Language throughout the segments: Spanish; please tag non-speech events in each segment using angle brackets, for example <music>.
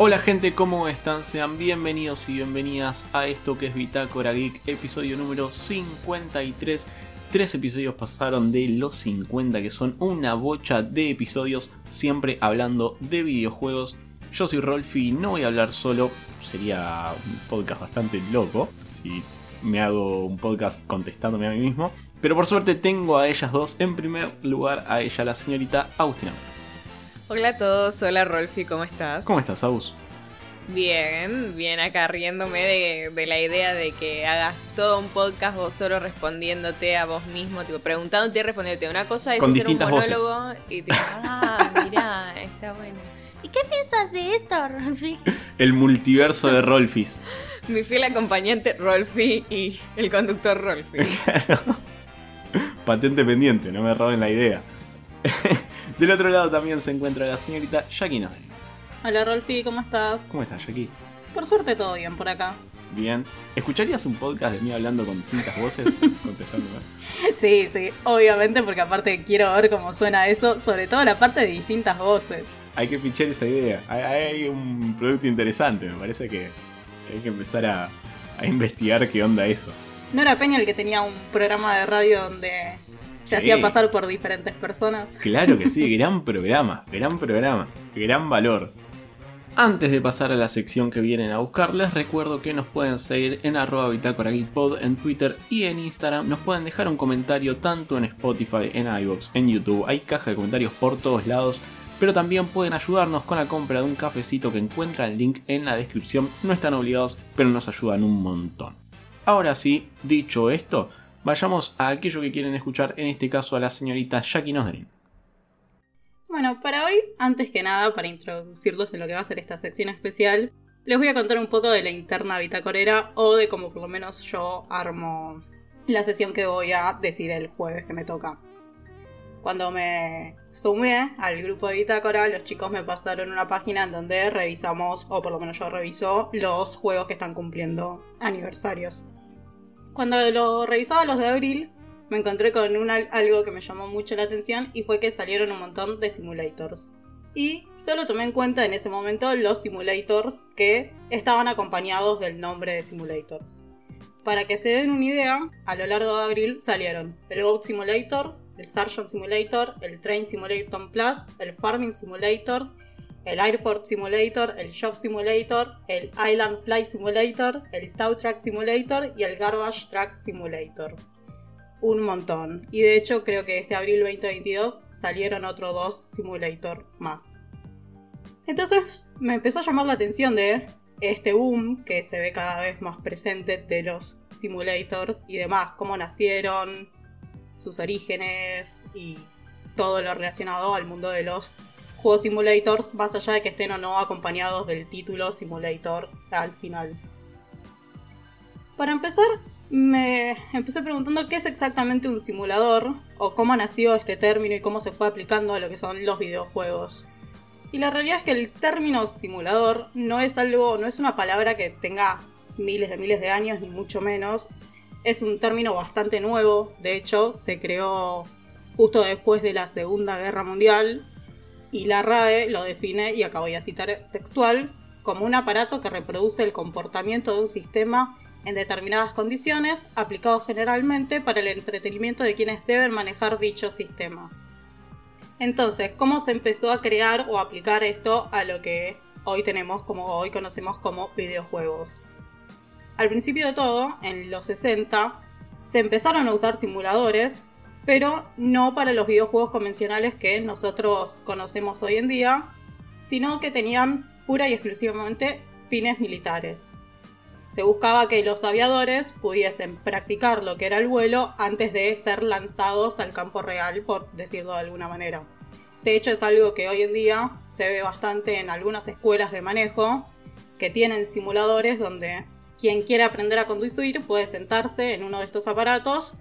Hola gente, ¿cómo están? Sean bienvenidos y bienvenidas a esto que es Bitácora Geek, episodio número 53. Tres episodios pasaron de los 50, que son una bocha de episodios, siempre hablando de videojuegos. Yo soy Rolfi, no voy a hablar solo, sería un podcast bastante loco si me hago un podcast contestándome a mí mismo. Pero por suerte tengo a ellas dos. En primer lugar, a ella, la señorita Agustina. Hola a todos, hola Rolfi, ¿cómo estás? ¿Cómo estás, Agus? Bien, bien acá riéndome de, la idea de que hagas todo un podcast vos solo respondiéndote a vos mismo, tipo preguntándote y respondiéndote. Una cosa es hacer un monólogo y te ah, mirá, está bueno. <laughs> ¿Y qué piensas de esto, Rolfi? <laughs> El multiverso de Rolfis. <laughs> Mi fiel acompañante Rolfi y el conductor Rolfi. Patente pendiente, no me roben la idea. <laughs> Del otro lado también se encuentra la señorita Jackie Hola Rolfi, ¿cómo estás? ¿Cómo estás, Jackie? Por suerte todo bien por acá. Bien. ¿Escucharías un podcast de mí hablando con distintas voces? <laughs> Contestándome. Sí, sí, obviamente, porque aparte quiero ver cómo suena eso, sobre todo la parte de distintas voces. Hay que pinchar esa idea. Hay, un producto interesante, me parece que hay que empezar a, a investigar qué onda eso. ¿No era Peña el que tenía un programa de radio donde se hacía pasar por diferentes personas. Claro que sí, <laughs> gran programa, gran programa, gran valor. Antes de pasar a la sección que vienen a buscar, les recuerdo que nos pueden seguir en arroba bitácora en Twitter y en Instagram. Nos pueden dejar un comentario tanto en Spotify, en iVoox, en YouTube. Hay caja de comentarios por todos lados. Pero también pueden ayudarnos con la compra de un cafecito que encuentran el link en la descripción. No están obligados, pero nos ayudan un montón. Ahora sí, dicho esto, vayamos a aquello que quieren escuchar, en este caso a la señorita Jackie Nosdrin. Bueno, para hoy, antes que nada, para introducirlos en lo que va a ser esta sección especial, les voy a contar un poco de la interna bitácorera o de cómo por lo menos yo armo la sesión que voy a decir el jueves que me toca. Cuando me sumé al grupo de Bitácora, los chicos me pasaron una página en donde revisamos, o por lo menos yo reviso, los juegos que están cumpliendo aniversarios. Cuando lo revisaba los de abril, me encontré con algo que me llamó mucho la atención y fue que salieron un montón de simulators. Y solo tomé en cuenta en ese momento los simulators que estaban acompañados del nombre de simulators. Para que se den una idea, a lo largo de abril salieron el Goat Simulator, el Sargent Simulator, el Train Simulator Plus, el Farming Simulator, el Airport Simulator, el Shop Simulator, el Island Flight Simulator, el Tow Track Simulator y el Garbage Track Simulator. Un montón. Y de hecho creo que este abril 2022 salieron otros dos simulator más. Entonces me empezó a llamar la atención de este boom que se ve cada vez más presente de los simulators y demás, cómo nacieron, sus orígenes y todo lo relacionado al mundo de los juegos simulators, más allá de que estén o no acompañados del título simulator al final. Para empezar, me empecé preguntando qué es exactamente un simulador, o cómo nació este término y cómo se fue aplicando a lo que son los videojuegos. Y la realidad es que el término simulador no es algo, no es una palabra que tenga miles de miles de años, ni mucho menos. Es un término bastante nuevo, de hecho, se creó justo después de la Segunda Guerra Mundial y la RAE lo define, y acá voy a citar textual, como un aparato que reproduce el comportamiento de un sistema en determinadas condiciones, aplicado generalmente para el entretenimiento de quienes deben manejar dicho sistema. Entonces, ¿cómo se empezó a crear o aplicar esto a lo que hoy tenemos como hoy conocemos como videojuegos? Al principio de todo, en los 60, se empezaron a usar simuladores pero no para los videojuegos convencionales que nosotros conocemos hoy en día, sino que tenían pura y exclusivamente fines militares. Se buscaba que los aviadores pudiesen practicar lo que era el vuelo antes de ser lanzados al campo real, por decirlo de alguna manera. De hecho, es algo que hoy en día se ve bastante en algunas escuelas de manejo que tienen simuladores donde quien quiere aprender a conducir puede sentarse en uno de estos aparatos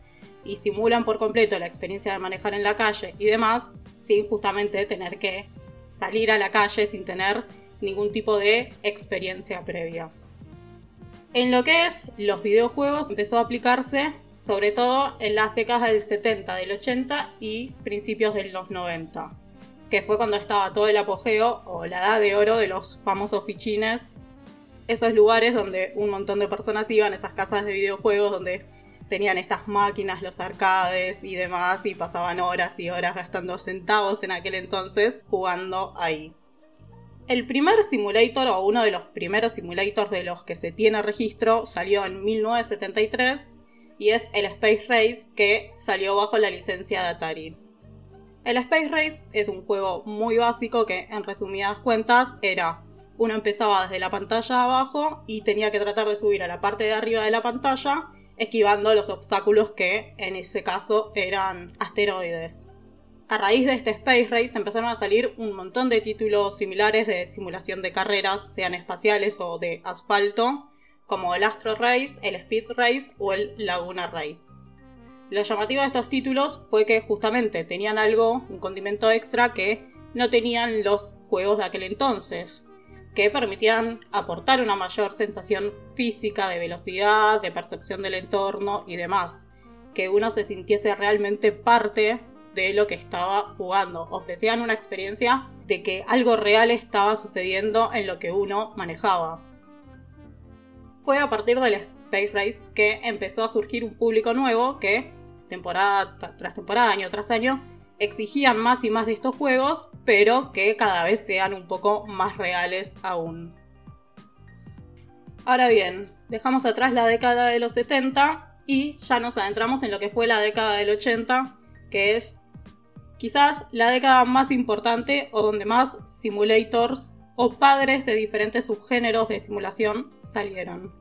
y simulan por completo la experiencia de manejar en la calle y demás, sin justamente tener que salir a la calle sin tener ningún tipo de experiencia previa. En lo que es los videojuegos empezó a aplicarse sobre todo en las décadas del 70, del 80 y principios de los 90. que fue cuando estaba todo el apogeo o la edad de oro de los famosos fichines. Esos lugares donde un montón de personas iban, esas casas de videojuegos donde tenían estas máquinas, los arcades y demás, y pasaban horas y horas gastando centavos en aquel entonces jugando ahí. El primer simulator, o uno de los primeros simulators de los que se tiene registro, salió en 1973 y es el Space Race que salió bajo la licencia de Atari. El Space Race es un juego muy básico que, en resumidas cuentas, era uno empezaba desde la pantalla abajo y tenía que tratar de subir a la parte de arriba de la pantalla, esquivando los obstáculos que en ese caso eran asteroides. A raíz de este Space Race empezaron a salir un montón de títulos similares de simulación de carreras, sean espaciales o de asfalto, como el Astro Race, el Speed Race o el Laguna Race. Lo llamativo de estos títulos fue que justamente tenían algo, un condimento extra que no tenían los juegos de aquel entonces, que permitían aportar una mayor sensación física de velocidad, de percepción del entorno y demás, que uno se sintiese realmente parte de lo que estaba jugando, ofrecían una experiencia de que algo real estaba sucediendo en lo que uno manejaba. Fue a partir del Space Race que empezó a surgir un público nuevo que temporada tras temporada, año tras año, exigían más y más de estos juegos, pero que cada vez sean un poco más reales aún. Ahora bien, dejamos atrás la década de los 70 y ya nos adentramos en lo que fue la década del 80, que es quizás la década más importante o donde más simulators o padres de diferentes subgéneros de simulación salieron.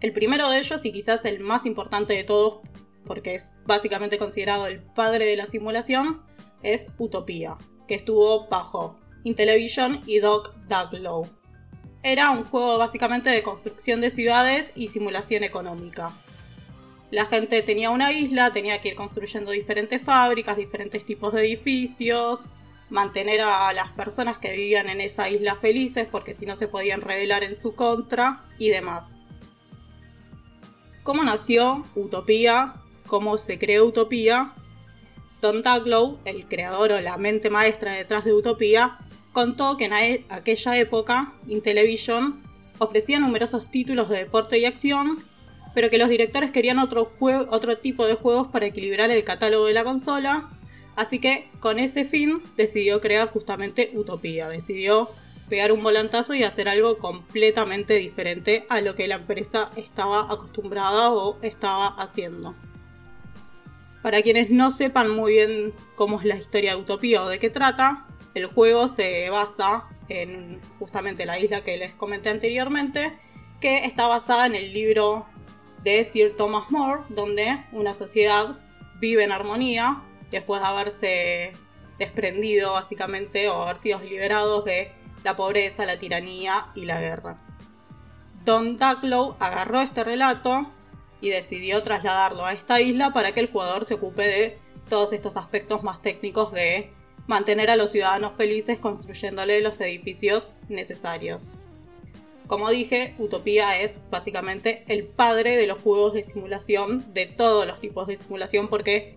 El primero de ellos, y quizás el más importante de todos porque es básicamente considerado el padre de la simulación, es Utopía, que estuvo bajo Intellivision y Doc Daglow. Era un juego básicamente de construcción de ciudades y simulación económica. La gente tenía una isla, tenía que ir construyendo diferentes fábricas, diferentes tipos de edificios, mantener a las personas que vivían en esa isla felices porque si no se podían rebelar en su contra y demás. ¿Cómo nació Utopía? Cómo se creó Utopía, Don Daglow, el creador o la mente maestra detrás de Utopía, contó que en aquella época Intellivision ofrecía numerosos títulos de deporte y acción, pero que los directores querían otro, otro tipo de juegos para equilibrar el catálogo de la consola, así que con ese fin decidió crear justamente Utopía, decidió pegar un volantazo y hacer algo completamente diferente a lo que la empresa estaba acostumbrada o estaba haciendo. Para quienes no sepan muy bien cómo es la historia de Utopía o de qué trata, el juego se basa en justamente la isla que les comenté anteriormente, que está basada en el libro de Sir Thomas More, donde una sociedad vive en armonía después de haberse desprendido básicamente o haber sido liberados de la pobreza, la tiranía y la guerra. Don Ducklow agarró este relato y decidió trasladarlo a esta isla para que el jugador se ocupe de todos estos aspectos más técnicos de mantener a los ciudadanos felices construyéndole los edificios necesarios. Como dije, Utopía es básicamente el padre de los juegos de simulación, de todos los tipos de simulación, porque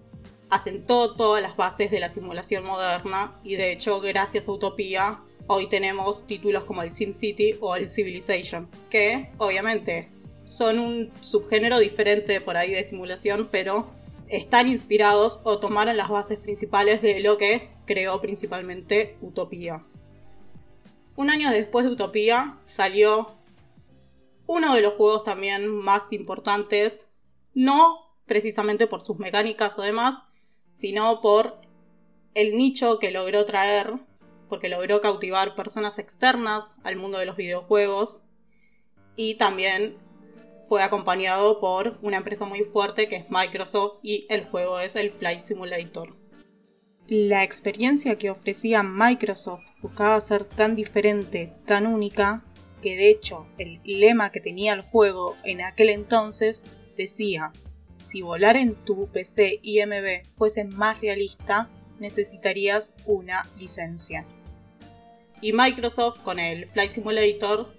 asentó todas las bases de la simulación moderna y de hecho gracias a Utopía hoy tenemos títulos como el SimCity o el Civilization, que obviamente son un subgénero diferente por ahí de simulación, pero están inspirados o tomaron las bases principales de lo que creó principalmente Utopía. Un año después de Utopía salió uno de los juegos también más importantes, no precisamente por sus mecánicas o demás, sino por el nicho que logró traer, porque logró cautivar personas externas al mundo de los videojuegos y también fue acompañado por una empresa muy fuerte que es Microsoft y el juego es el Flight Simulator. La experiencia que ofrecía Microsoft buscaba ser tan diferente, tan única, que de hecho el lema que tenía el juego en aquel entonces decía, si volar en tu PC IMB fuese más realista, necesitarías una licencia. Y Microsoft con el Flight Simulator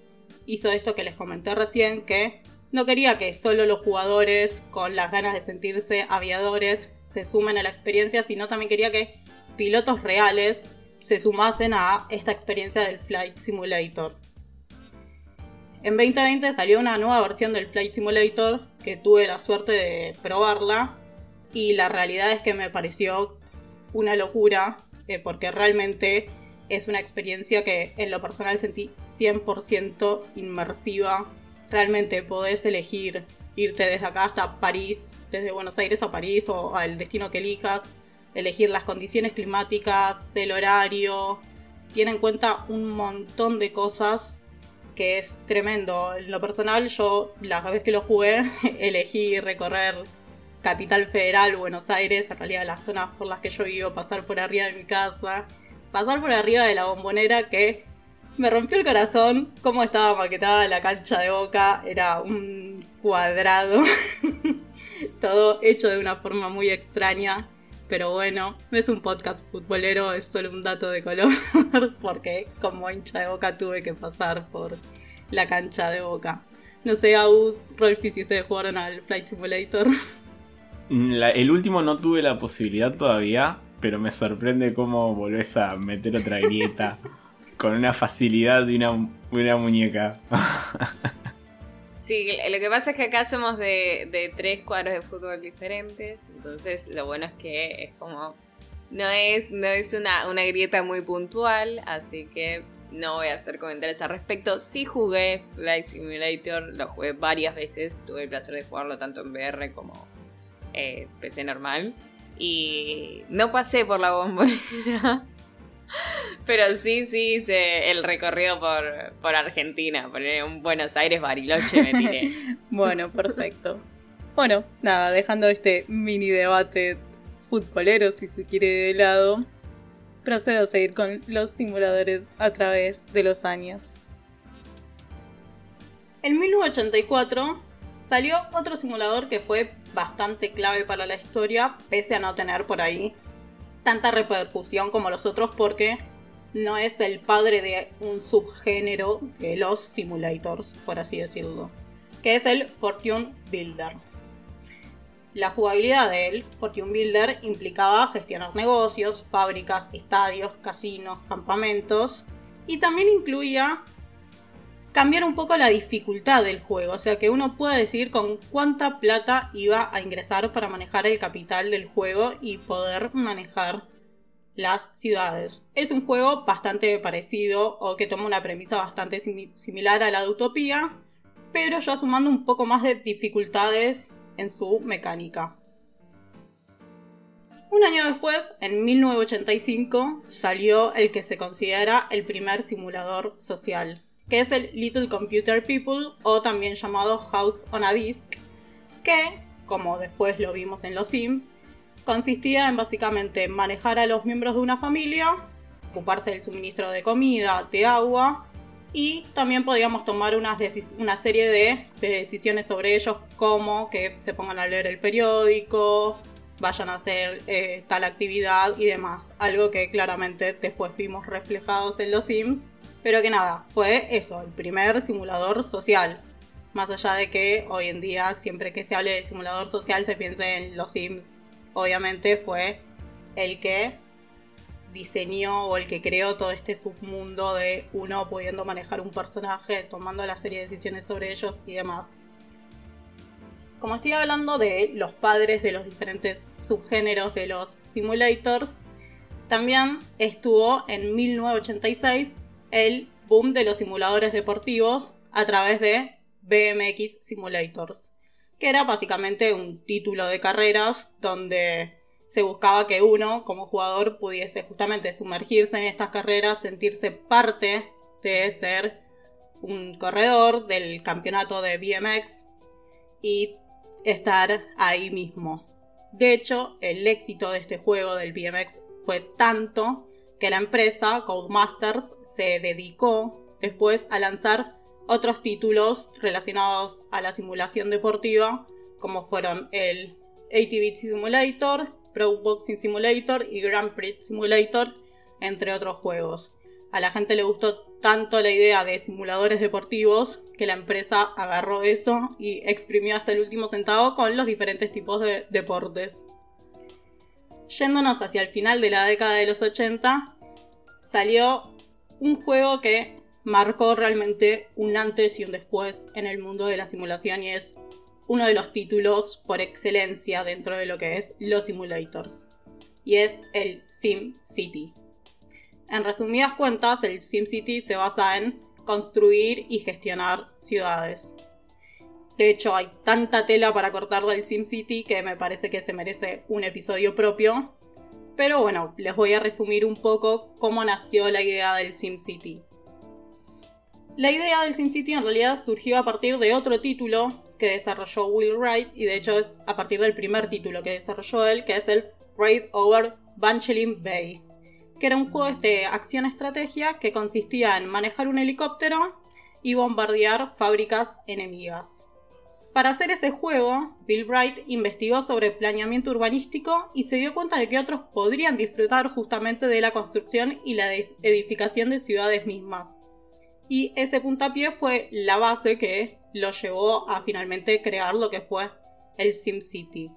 hizo esto que les comenté recién, que no quería que solo los jugadores con las ganas de sentirse aviadores se sumen a la experiencia, sino también quería que pilotos reales se sumasen a esta experiencia del Flight Simulator. En 2020 salió una nueva versión del Flight Simulator que tuve la suerte de probarla y la realidad es que me pareció una locura eh, porque realmente es una experiencia que en lo personal sentí 100% inmersiva. Realmente podés elegir irte desde acá hasta París, desde Buenos Aires a París o al destino que elijas, elegir las condiciones climáticas, el horario. Tiene en cuenta un montón de cosas que es tremendo. En lo personal, yo la vez que lo jugué, <laughs> elegí recorrer Capital Federal, Buenos Aires, en realidad las zonas por las que yo vivo, pasar por arriba de mi casa, pasar por arriba de la bombonera que <laughs> me rompió el corazón cómo estaba maquetada la cancha de boca, era un cuadrado, <laughs> todo hecho de una forma muy extraña. Pero bueno, no es un podcast futbolero, es solo un dato de color, <laughs> porque como hincha de boca tuve que pasar por la cancha de boca. No sé, Aus, Rolfi, si ustedes jugaron al Flight Simulator. el último no tuve la posibilidad todavía, pero me sorprende cómo volvés a meter otra grieta con una facilidad de una, una muñeca. Sí, lo que pasa es que acá somos de, tres cuadros de fútbol diferentes, entonces lo bueno es que es como... No es, no es una, una grieta muy puntual, así que no voy a hacer comentarios al respecto. Sí jugué Flight Simulator, lo jugué varias veces, tuve el placer de jugarlo tanto en VR como eh, PC normal. Y no pasé por la bombonera. <laughs> Pero sí, sí hice el recorrido por, por Argentina, por un Buenos Aires, Bariloche me tiré. <laughs> bueno, perfecto. Bueno, nada, dejando este mini debate futbolero, si se quiere, de lado, procedo a seguir con los simuladores a través de los años. En 1984 salió otro simulador que fue bastante clave para la historia, pese a no tener por ahí tanta repercusión como los otros porque no es el padre de un subgénero de los simulators, por así decirlo, que es el Fortune Builder. La jugabilidad del Fortune Builder implicaba gestionar negocios, fábricas, estadios, casinos, campamentos y también incluía cambiar un poco la dificultad del juego, o sea que uno puede decidir con cuánta plata iba a ingresar para manejar el capital del juego y poder manejar las ciudades. Es un juego bastante parecido o que toma una premisa bastante similar a la de Utopía, pero ya sumando un poco más de dificultades en su mecánica. Un año después, en 1985, salió el que se considera el primer simulador social, que es el Little Computer People o también llamado House on a Disk, que, como después lo vimos en Los Sims, consistía en básicamente manejar a los miembros de una familia, ocuparse del suministro de comida, de agua y también podíamos tomar una serie de, decisiones sobre ellos como que se pongan a leer el periódico, vayan a hacer eh, tal actividad y demás. Algo que claramente después vimos reflejados en los Sims pero que nada, fue eso, el primer simulador social. Más allá de que hoy en día, siempre que se hable de simulador social, se piense en los Sims. Obviamente fue el que diseñó o el que creó todo este submundo de uno pudiendo manejar un personaje, tomando la serie de decisiones sobre ellos y demás. Como estoy hablando de los padres de los diferentes subgéneros de los simulators, también estuvo en 1986 el boom de los simuladores deportivos a través de BMX Simulators, que era básicamente un título de carreras donde se buscaba que uno como jugador pudiese justamente sumergirse en estas carreras, sentirse parte de ser un corredor del campeonato de BMX y estar ahí mismo. De hecho, el éxito de este juego del BMX fue tanto que la empresa Codemasters se dedicó después a lanzar otros títulos relacionados a la simulación deportiva, como fueron el ATV Simulator, Pro Boxing Simulator y Grand Prix Simulator, entre otros juegos. A la gente le gustó tanto la idea de simuladores deportivos que la empresa agarró eso y exprimió hasta el último centavo con los diferentes tipos de deportes. Yéndonos hacia el final de la década de los 80, salió un juego que marcó realmente un antes y un después en el mundo de la simulación y es uno de los títulos por excelencia dentro de lo que es los simulators. Y es el Sim City. En resumidas cuentas, el Sim City se basa en construir y gestionar ciudades. De hecho, hay tanta tela para cortar del Sim City que me parece que se merece un episodio propio. Pero bueno, les voy a resumir un poco cómo nació la idea del Sim City. La idea del SimCity en realidad surgió a partir de otro título que desarrolló Will Wright y de hecho es a partir del primer título que desarrolló él, que es el Raid Over Banchelin Bay, que era un juego de acción-estrategia que consistía en manejar un helicóptero y bombardear fábricas enemigas. Para hacer ese juego, Bill Wright investigó sobre planeamiento urbanístico y se dio cuenta de que otros podrían disfrutar justamente de la construcción y la edificación de ciudades mismas y ese puntapié fue la base que lo llevó a finalmente crear lo que fue el SimCity.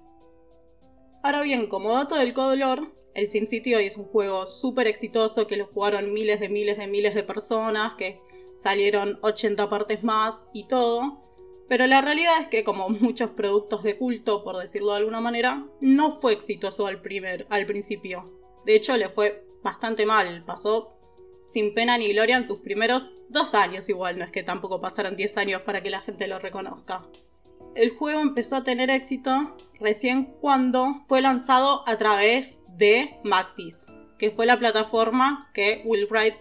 Ahora bien, como dato del color, el SimCity hoy es un juego súper exitoso que lo jugaron miles de miles de miles de personas, que salieron 80 partes más y todo. Pero la realidad es que, como muchos productos de culto, por decirlo de alguna manera, no fue exitoso al, primer, al principio. De hecho, le fue bastante mal. Pasó sin pena ni gloria en sus primeros dos años igual, no es que tampoco pasaron 10 años para que la gente lo reconozca. El juego empezó a tener éxito recién cuando fue lanzado a través de Maxis, que fue la plataforma que Will Wright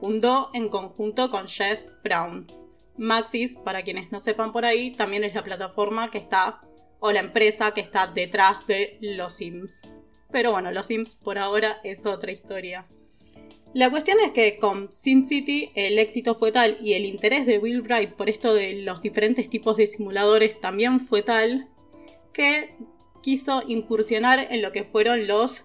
fundó en conjunto con Jess Brown. Maxis, para quienes no sepan por ahí, también es la plataforma que está, o la empresa que está detrás de los Sims. Pero bueno, los Sims por ahora es otra historia. La cuestión es que con SimCity el éxito fue tal y el interés de Will Wright por esto de los diferentes tipos de simuladores también fue tal que quiso incursionar en lo que fueron los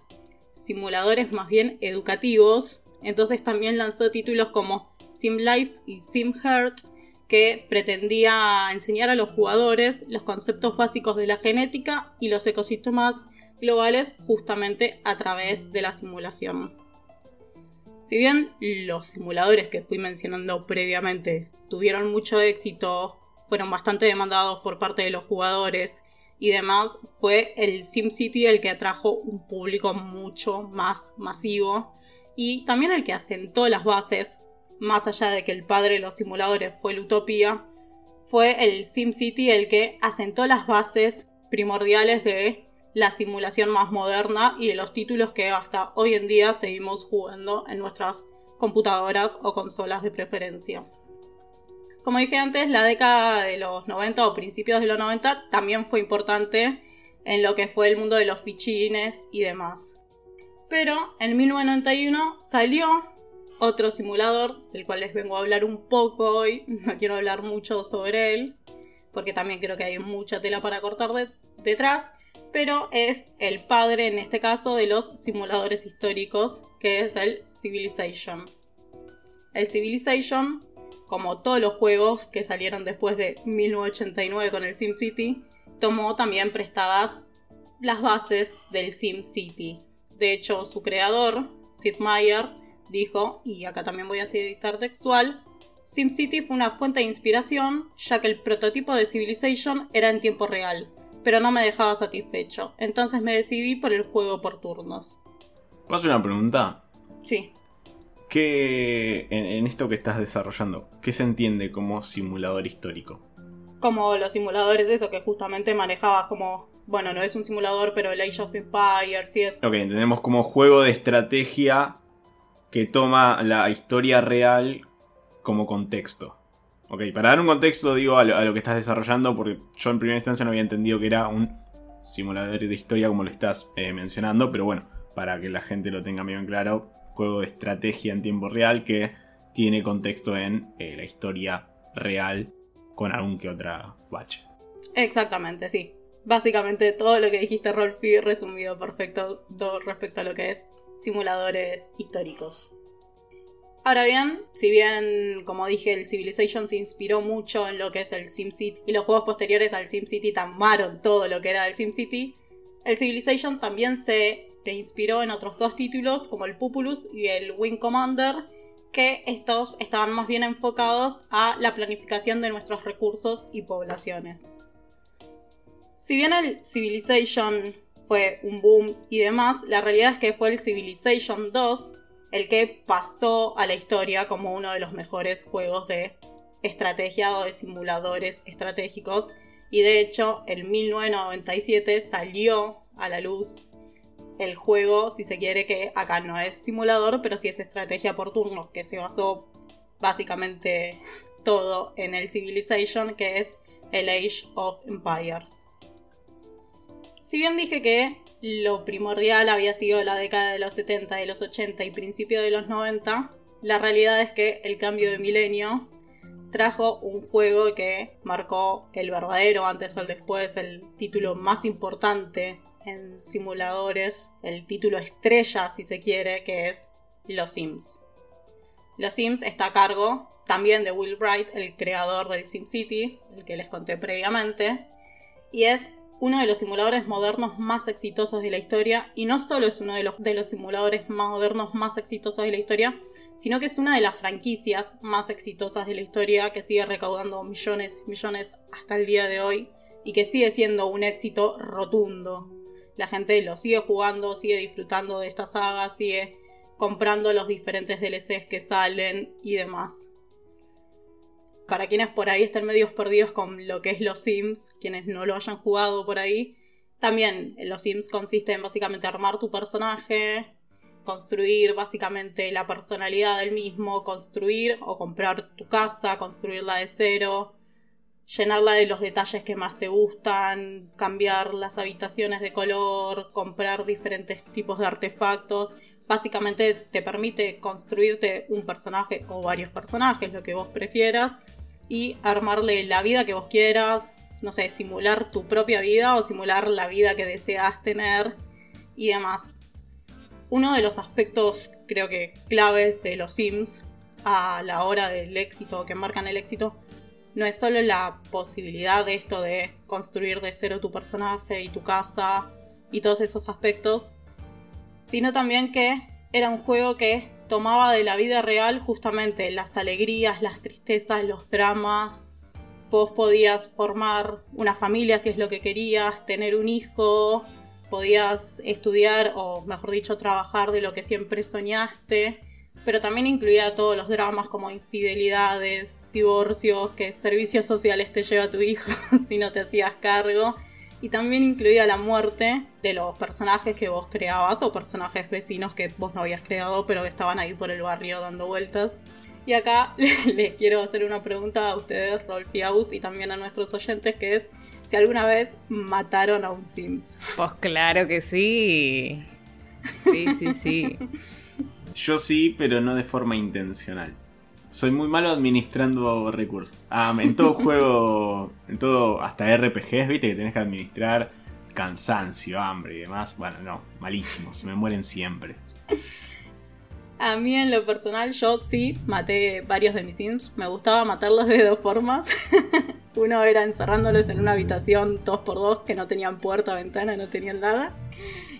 simuladores más bien educativos. Entonces también lanzó títulos como SimLife y SimHeart que pretendía enseñar a los jugadores los conceptos básicos de la genética y los ecosistemas globales justamente a través de la simulación. Si bien los simuladores que fui mencionando previamente tuvieron mucho éxito, fueron bastante demandados por parte de los jugadores y demás, fue el SimCity el que atrajo un público mucho más masivo y también el que asentó las bases, más allá de que el padre de los simuladores fue la utopía, fue el SimCity el que asentó las bases primordiales de la simulación más moderna y de los títulos que hasta hoy en día seguimos jugando en nuestras computadoras o consolas de preferencia. Como dije antes, la década de los 90 o principios de los 90 también fue importante en lo que fue el mundo de los fichines y demás. Pero en 1991 salió otro simulador, del cual les vengo a hablar un poco hoy, <laughs> no quiero hablar mucho sobre él, porque también creo que hay mucha tela para cortar detrás, pero es el padre en este caso de los simuladores históricos, que es el Civilization. El Civilization, como todos los juegos que salieron después de 1989 con el SimCity, tomó también prestadas las bases del SimCity. De hecho, su creador, Sid Meier, dijo, y acá también voy a citar textual, SimCity fue una fuente de inspiración, ya que el prototipo de Civilization era en tiempo real, pero no me dejaba satisfecho. Entonces me decidí por el juego por turnos. ¿Puedo hacer una pregunta? Sí. ¿Qué, en, esto que estás desarrollando, qué se entiende como simulador histórico? Como los simuladores de eso que justamente manejabas como, bueno, no es un simulador, pero el Age of Empires y eso. Ok, entendemos como juego de estrategia que toma la historia real como contexto. Ok, para dar un contexto, digo, a lo, que estás desarrollando, porque yo en primera instancia no había entendido que era un simulador de historia como lo estás eh, mencionando, pero bueno, para que la gente lo tenga bien claro, juego de estrategia en tiempo real que tiene contexto en eh, la historia real con algún que otra bache. Exactamente, sí. Básicamente todo lo que dijiste, Rolfi, resumido perfecto respecto a lo que es simuladores históricos. Ahora bien, si bien, como dije, el Civilization se inspiró mucho en lo que es el SimCity y los juegos posteriores al SimCity tomaron todo lo que era el SimCity, el Civilization también se se inspiró en otros dos títulos como el Pupulus y el Wing Commander, que estos estaban más bien enfocados a la planificación de nuestros recursos y poblaciones. Si bien el Civilization fue un boom y demás, la realidad es que fue el Civilization 2 el que pasó a la historia como uno de los mejores juegos de estrategia o de simuladores estratégicos. Y de hecho, en 1997 salió a la luz el juego, si se quiere, que acá no es simulador, pero sí es estrategia por turnos, que se basó básicamente todo en el Civilization, que es el Age of Empires. Si bien dije que lo primordial había sido la década de los 70, de los 80 y principio de los 90, la realidad es que el cambio de milenio trajo un juego que marcó el verdadero antes o el después, el título más importante en simuladores, el título estrella si se quiere, que es Los Sims. Los Sims está a cargo también de Will Wright, el creador del SimCity, el que les conté previamente, y es uno de los simuladores modernos más exitosos de la historia, y no solo es uno de los, de los simuladores más modernos más exitosos de la historia, sino que es una de las franquicias más exitosas de la historia que sigue recaudando millones y millones hasta el día de hoy y que sigue siendo un éxito rotundo. La gente lo sigue jugando, sigue disfrutando de esta saga, sigue comprando los diferentes DLCs que salen y demás para quienes por ahí estén medios perdidos con lo que es los Sims, quienes no lo hayan jugado por ahí, también los Sims consiste en básicamente armar tu personaje, construir básicamente la personalidad del mismo, construir o comprar tu casa, construirla de cero, llenarla de los detalles que más te gustan, cambiar las habitaciones de color, comprar diferentes tipos de artefactos. Básicamente te permite construirte un personaje o varios personajes, lo que vos prefieras, y armarle la vida que vos quieras, no sé, simular tu propia vida o simular la vida que deseas tener y demás. Uno de los aspectos creo que claves de los Sims a la hora del éxito, que marcan el éxito, no es solo la posibilidad de esto de construir de cero tu personaje y tu casa y todos esos aspectos, sino también que era un juego que tomaba de la vida real justamente las alegrías, las tristezas, los dramas. Vos podías formar una familia si es lo que querías, tener un hijo, podías estudiar o mejor dicho trabajar de lo que siempre soñaste, pero también incluía todos los dramas como infidelidades, divorcios, que servicios sociales te lleva tu hijo <laughs> si no te hacías cargo y también incluía la muerte de los personajes que vos creabas o personajes vecinos que vos no habías creado pero que estaban ahí por el barrio dando vueltas. Y acá <laughs> les quiero hacer una pregunta a ustedes, Rolf y Aus, y también a nuestros oyentes, que es si alguna vez mataron a un Sims. Pues claro que sí. Sí, sí, sí. Yo sí, pero no de forma intencional soy muy malo administrando recursos. Ah, en todo <laughs> juego, en todo, hasta RPGs, viste que tenés que administrar cansancio, hambre y demás. Bueno, no, malísimo, se me mueren siempre. A mí en lo personal, yo sí maté varios de mis sims. Me gustaba matarlos de dos formas. <laughs> Uno era encerrándolos en una habitación dos por dos que no tenían puerta, ventana, no tenían nada.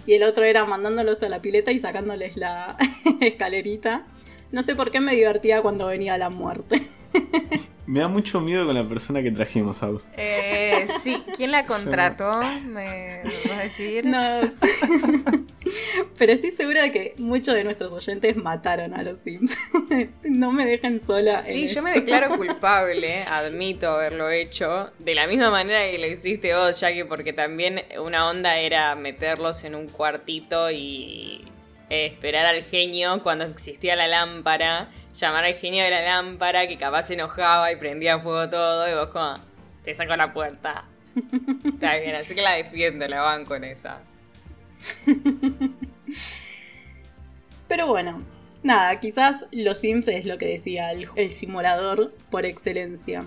Y el otro era mandándolos a la pileta y sacándoles la <laughs> escalerita. No sé por qué me divertía cuando venía la muerte. <laughs> Me da mucho miedo con la persona que trajimos, a Eh, sí, ¿quién la <laughs> contrató? ¿Me vas a decir? No. <laughs> Pero estoy segura de que muchos de nuestros oyentes mataron a los Sims. No me dejen sola. Sí, yo me declaro culpable, admito haberlo hecho. De la misma manera que lo hiciste vos, Jackie, porque también una onda era meterlos en un cuartito y esperar al genio cuando existía la lámpara, llamar al genio de la lámpara que capaz se enojaba y prendía fuego todo y vos como, te saco la puerta. <laughs> Está bien, así que la defiendo, la banco en esa. Pero bueno, nada, quizás los Sims es lo que decía el simulador por excelencia.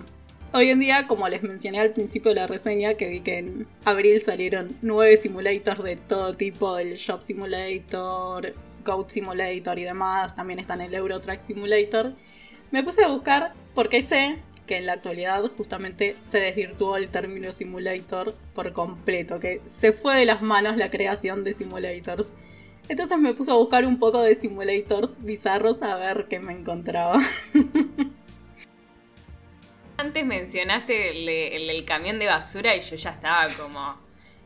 Hoy en día, como les mencioné al principio de la reseña, que vi que en abril salieron nueve simulators de todo tipo, el Shop Simulator, Goat Simulator y demás, también están el Eurotrack Simulator, me puse a buscar porque sé que en la actualidad justamente se desvirtuó el término simulator por completo, que se fue de las manos la creación de simulators. Entonces me puso a buscar un poco de simulators bizarros a ver qué me encontraba. <laughs> Antes mencionaste el, el, camión de basura y yo ya estaba como,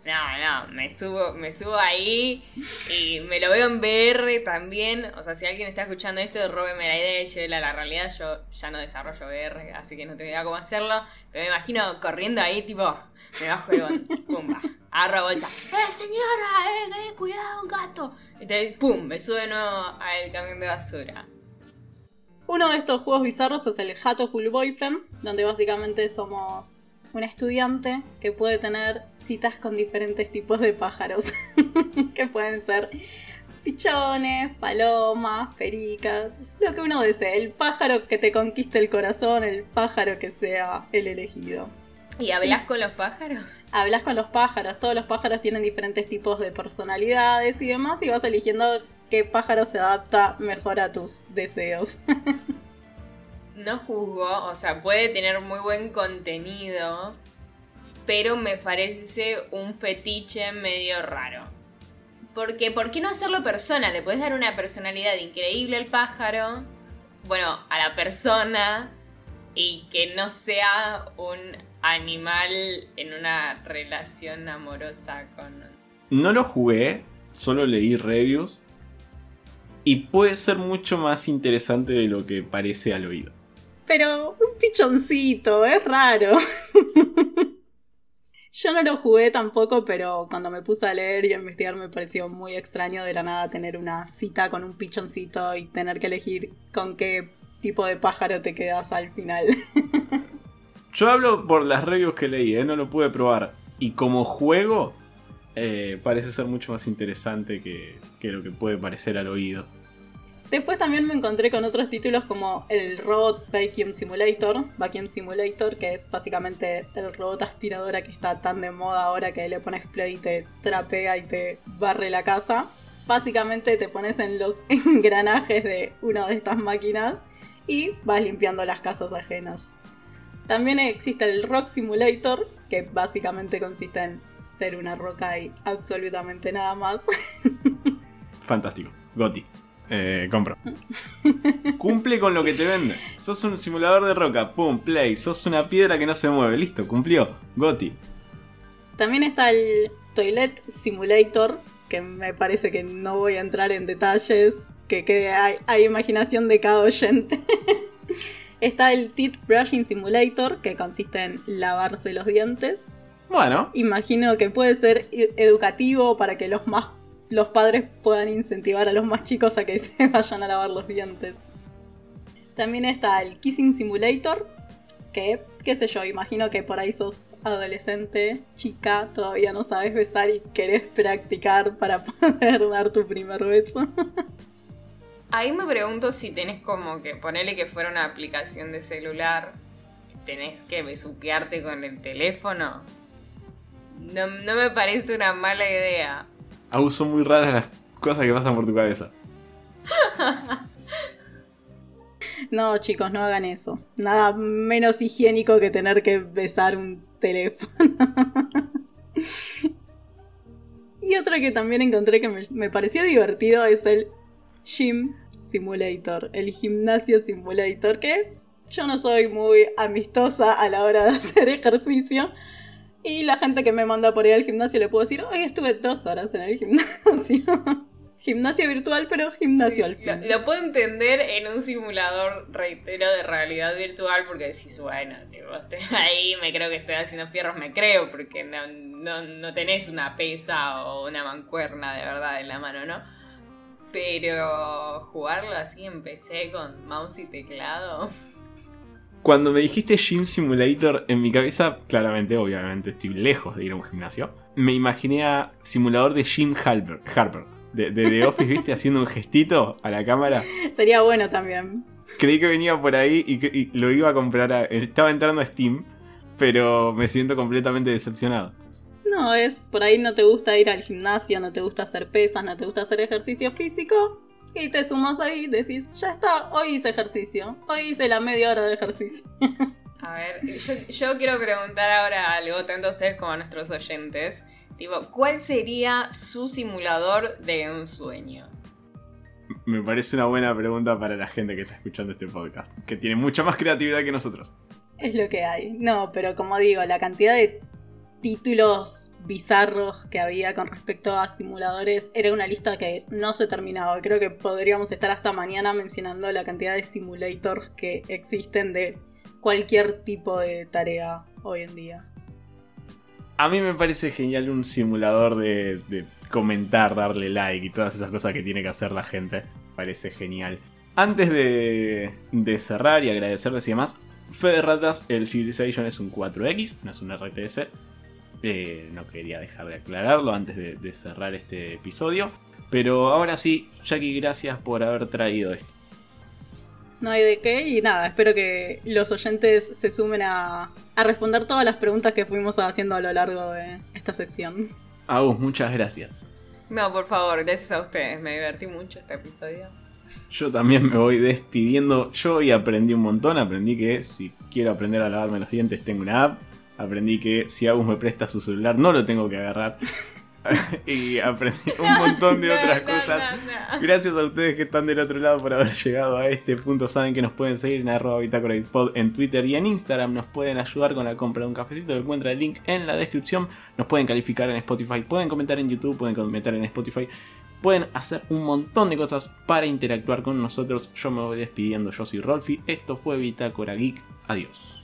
no, no, me subo, me subo ahí y me lo veo en VR también. O sea, si alguien está escuchando esto, róbeme la idea y llévela a la realidad. Yo ya no desarrollo VR, así que no tengo idea cómo hacerlo. Pero me imagino corriendo ahí, tipo, me bajo el pumba, agarro bolsa. ¡Eh, señora! ¡Eh, eh cuidado, un gato! Y pum, me sube de nuevo al camión de basura. Uno de estos juegos bizarros es el Hatoful Boyfriend, donde básicamente somos un estudiante que puede tener citas con diferentes tipos de pájaros, <laughs> que pueden ser pichones, palomas, pericas, lo que uno desee, el pájaro que te conquiste el corazón, el pájaro que sea el elegido. ¿Y hablas con los pájaros? Hablas con los pájaros, todos los pájaros tienen diferentes tipos de personalidades y demás y vas eligiendo qué pájaro se adapta mejor a tus deseos. <laughs> no juzgo, o sea, puede tener muy buen contenido, pero me parece un fetiche medio raro. Porque, ¿por qué no hacerlo persona? Le puedes dar una personalidad increíble al pájaro, bueno, a la persona, y que no sea un animal en una relación amorosa con... No lo jugué, solo leí reviews, y puede ser mucho más interesante de lo que parece al oído. Pero un pichoncito, es raro. <laughs> Yo no lo jugué tampoco, pero cuando me puse a leer y a investigar me pareció muy extraño de la nada tener una cita con un pichoncito y tener que elegir con qué tipo de pájaro te quedas al final. <laughs> Yo hablo por las reviews que leí, ¿eh? no lo pude probar. Y como juego, eh, parece ser mucho más interesante que, que lo que puede parecer al oído. Después también me encontré con otros títulos como el Robot Vacuum Simulator, Vacuum Simulator, que es básicamente el robot aspiradora que está tan de moda ahora que le pones play y te trapea y te barre la casa. Básicamente te pones en los <laughs> engranajes de una de estas máquinas y vas limpiando las casas ajenas. También existe el Rock Simulator, que básicamente consiste en ser una roca y absolutamente nada más. <laughs> Fantástico. Goti. Eh, compro. <laughs> Cumple con lo que te vende. Sos un simulador de roca, pum, play. Sos una piedra que no se mueve, listo, cumplió. Goti. También está el Toilet Simulator, que me parece que no voy a entrar en detalles, que, hay, imaginación de cada oyente. <laughs> está el Teeth Brushing Simulator, que consiste en lavarse los dientes. Bueno. Imagino que puede ser educativo para que los más los padres puedan incentivar a los más chicos a que <laughs> se vayan a lavar los dientes. También está el Kissing Simulator, que, qué sé yo, imagino que por ahí sos adolescente, chica, todavía no sabes besar y querés practicar para <laughs> poder dar tu primer beso. Ahí me pregunto si tenés como que ponerle que fuera una aplicación de celular, tenés que besuquearte con el teléfono. No, no me parece una mala idea son muy raras las cosas que pasan por tu cabeza. No, chicos, no hagan eso. Nada menos higiénico que tener que besar un teléfono. y otra que también encontré que me, pareció divertido es el Gym Simulator, el gimnasio simulator, que yo no soy muy amistosa a la hora de <laughs> hacer ejercicio, y la gente que me manda por ir al gimnasio le puedo decir, hoy estuve dos horas en el gimnasio. <laughs> gimnasio virtual, pero gimnasio al fin. Lo, puedo entender en un simulador, reitero, de realidad virtual, porque decís, bueno, <laughs> ahí me creo que estoy haciendo fierros, me creo, porque no, no, no tenés una pesa o una mancuerna de verdad en la mano, ¿no? Pero jugarlo así empecé con mouse y teclado. Cuando me dijiste Gym Simulator, en mi cabeza, claramente, obviamente, estoy lejos de ir a un gimnasio. Me imaginé a simulador de Jim Harper, Harper de, The Office, ¿viste? Haciendo un gestito a la cámara. Sería bueno también. Creí que venía por ahí y, lo iba a comprar. estaba entrando a Steam, pero me siento completamente decepcionado. No, es por ahí no te gusta ir al gimnasio, no te gusta hacer pesas, no te gusta hacer ejercicio físico y te sumas ahí y decís, ya está, hoy hice ejercicio, hoy hice la media hora de ejercicio. A ver, yo, quiero preguntar ahora algo, tanto a ustedes como a nuestros oyentes. Tipo, ¿cuál sería su simulador de un sueño? Me parece una buena pregunta para la gente que está escuchando este podcast, que tiene mucha más creatividad que nosotros. Es lo que hay. No, pero como digo, la cantidad de títulos bizarros que había con respecto a simuladores era una lista que no se terminaba. Creo que podríamos estar hasta mañana mencionando la cantidad de simulators que existen de cualquier tipo de tarea hoy en día. A mí me parece genial un simulador de, comentar, darle like y todas esas cosas que tiene que hacer la gente. Parece genial. Antes de, de cerrar y agradecerles y demás, Fe de Ratas, el Civilization es un 4X, no es un RTS no quería dejar de aclararlo antes de, cerrar este episodio. Pero ahora sí, Jackie, gracias por haber traído esto. No hay de qué y nada, espero que los oyentes se sumen a, responder todas las preguntas que fuimos haciendo a lo largo de esta sección. Agus, muchas gracias. No, por favor, gracias a ustedes, me divertí mucho este episodio. Yo también me voy despidiendo. Yo hoy aprendí un montón, aprendí que si quiero aprender a lavarme los dientes tengo una app aprendí que si Agus me presta su celular no lo tengo que agarrar. <laughs> <laughs> y aprendí un montón de otras cosas. Gracias a ustedes que están del otro lado por haber <laughs> llegado a este punto. Saben que nos pueden seguir en arroba pod en Twitter y en Instagram. Nos pueden ayudar con la compra de un cafecito. Encuentra el link en la descripción. Nos pueden calificar en Spotify. Pueden comentar en YouTube. Pueden comentar en Spotify. Pueden hacer un montón de cosas para interactuar con nosotros. Yo me voy despidiendo. Yo soy Rolfi. Esto fue Bitácora Geek. Adiós.